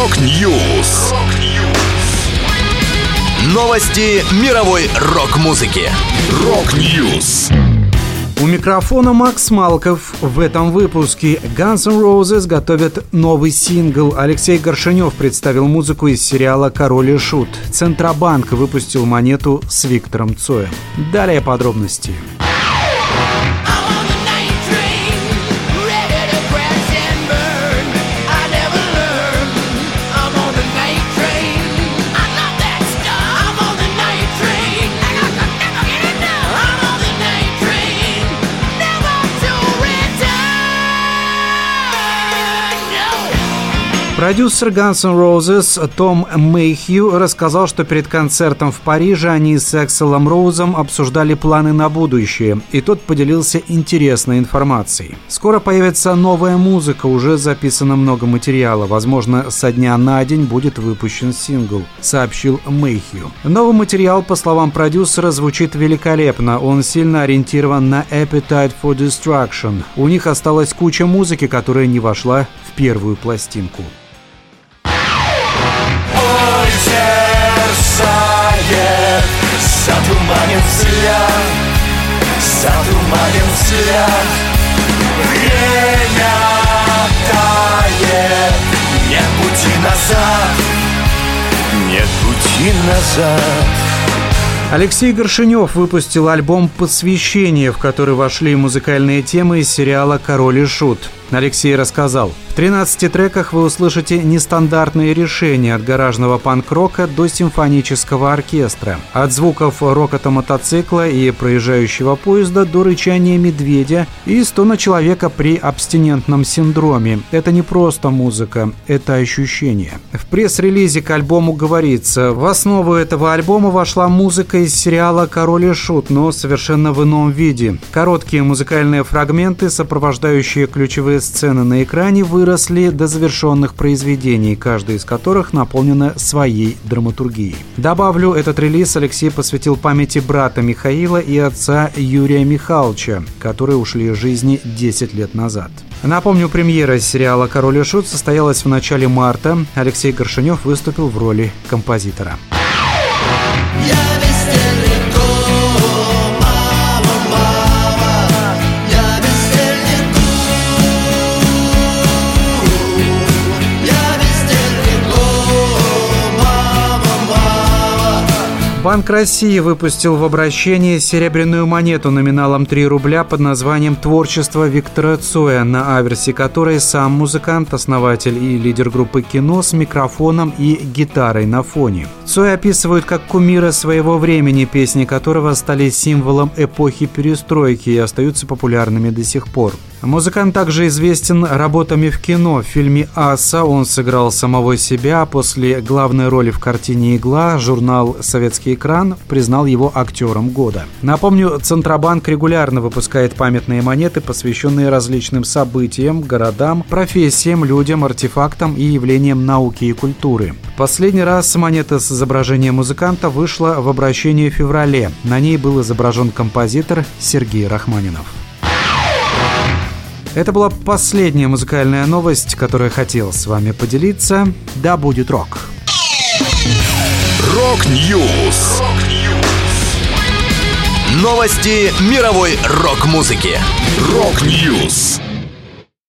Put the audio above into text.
Rock News. Новости мировой рок-музыки. Rock News. У микрофона Макс Малков. В этом выпуске Guns N' Roses готовят новый сингл. Алексей Горшенев представил музыку из сериала «Король и Шут». Центробанк выпустил монету с Виктором Цоем. Далее подробности. Продюсер Guns N' Roses Том Мэйхью рассказал, что перед концертом в Париже они с Экселом Роузом обсуждали планы на будущее, и тот поделился интересной информацией. Скоро появится новая музыка, уже записано много материала, возможно, со дня на день будет выпущен сингл, сообщил Мэйхью. Новый материал, по словам продюсера, звучит великолепно, он сильно ориентирован на Appetite for Destruction. У них осталась куча музыки, которая не вошла в первую пластинку. Мерцает Затуманен взгляд. Затуманен взгляд. Время тает. Нет пути назад. Нет пути назад. Алексей Горшинев выпустил альбом «Посвящение», в который вошли музыкальные темы из сериала «Король и Шут». Алексей рассказал. В 13 треках вы услышите нестандартные решения от гаражного панк-рока до симфонического оркестра. От звуков рокота мотоцикла и проезжающего поезда до рычания медведя и стона человека при абстинентном синдроме. Это не просто музыка, это ощущение. В пресс-релизе к альбому говорится, в основу этого альбома вошла музыка из сериала «Король и Шут», но совершенно в ином виде. Короткие музыкальные фрагменты, сопровождающие ключевые сцены на экране выросли до завершенных произведений, каждая из которых наполнена своей драматургией. Добавлю, этот релиз Алексей посвятил памяти брата Михаила и отца Юрия Михайловича, которые ушли из жизни 10 лет назад. Напомню, премьера сериала «Король и Шут» состоялась в начале марта. Алексей Горшинев выступил в роли композитора. Я Банк России выпустил в обращении серебряную монету номиналом 3 рубля под названием «Творчество Виктора Цоя», на аверсе которой сам музыкант, основатель и лидер группы «Кино» с микрофоном и гитарой на фоне. Цой описывают как кумира своего времени, песни которого стали символом эпохи перестройки и остаются популярными до сих пор. Музыкант также известен работами в кино. В фильме «Аса» он сыграл самого себя. После главной роли в картине «Игла» журнал «Советский экран» признал его актером года. Напомню, Центробанк регулярно выпускает памятные монеты, посвященные различным событиям, городам, профессиям, людям, артефактам и явлениям науки и культуры. Последний раз монета с изображением музыканта вышла в обращении в феврале. На ней был изображен композитор Сергей Рахманинов. Это была последняя музыкальная новость, которую хотел с вами поделиться. Да будет рок! Rock News! Новости мировой рок-музыки. Rock News!